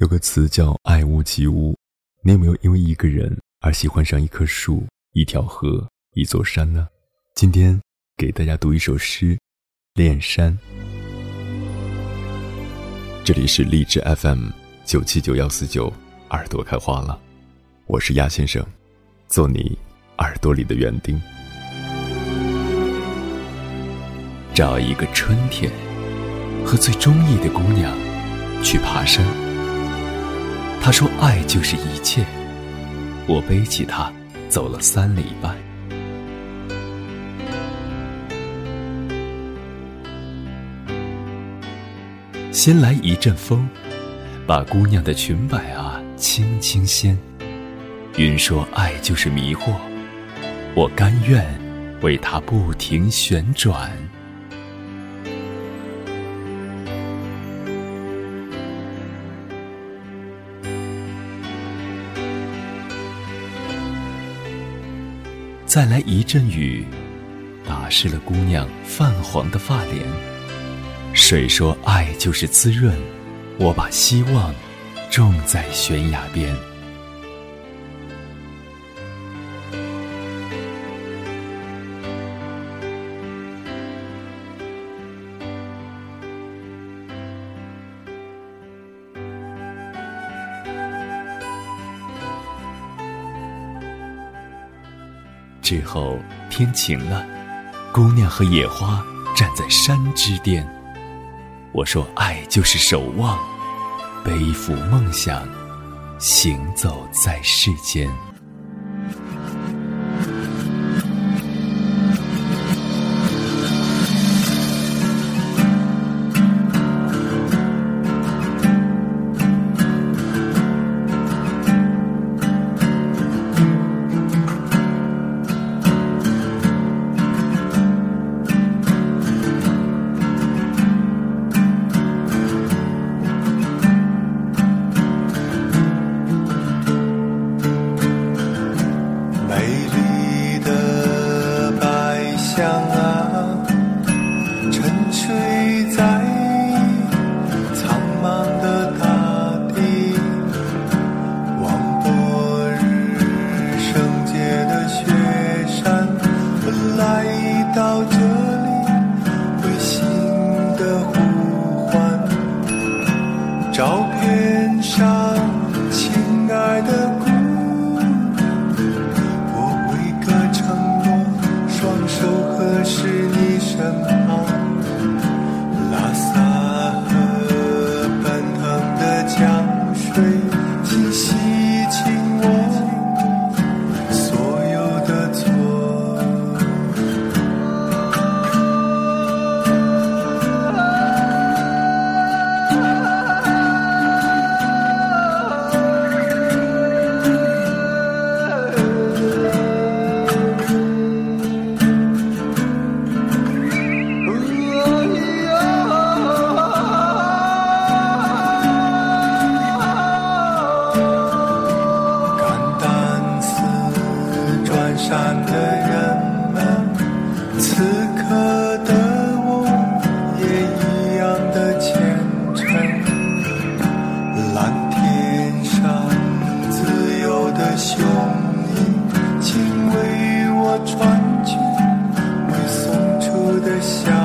有个词叫“爱屋及乌”，你有没有因为一个人而喜欢上一棵树、一条河、一座山呢？今天给大家读一首诗《恋山》。这里是荔枝 FM 九七九幺四九，耳朵开花了，我是鸭先生，做你耳朵里的园丁。找一个春天，和最中意的姑娘去爬山。他说：“爱就是一切。”我背起他，走了三里半。先来一阵风，把姑娘的裙摆啊轻轻掀。云说：“爱就是迷惑。”我甘愿为他不停旋转。再来一阵雨，打湿了姑娘泛黄的发帘。水说：“爱就是滋润。”我把希望种在悬崖边。之后天晴了，姑娘和野花站在山之巅。我说：“爱就是守望，背负梦想，行走在世间。” Atem myself.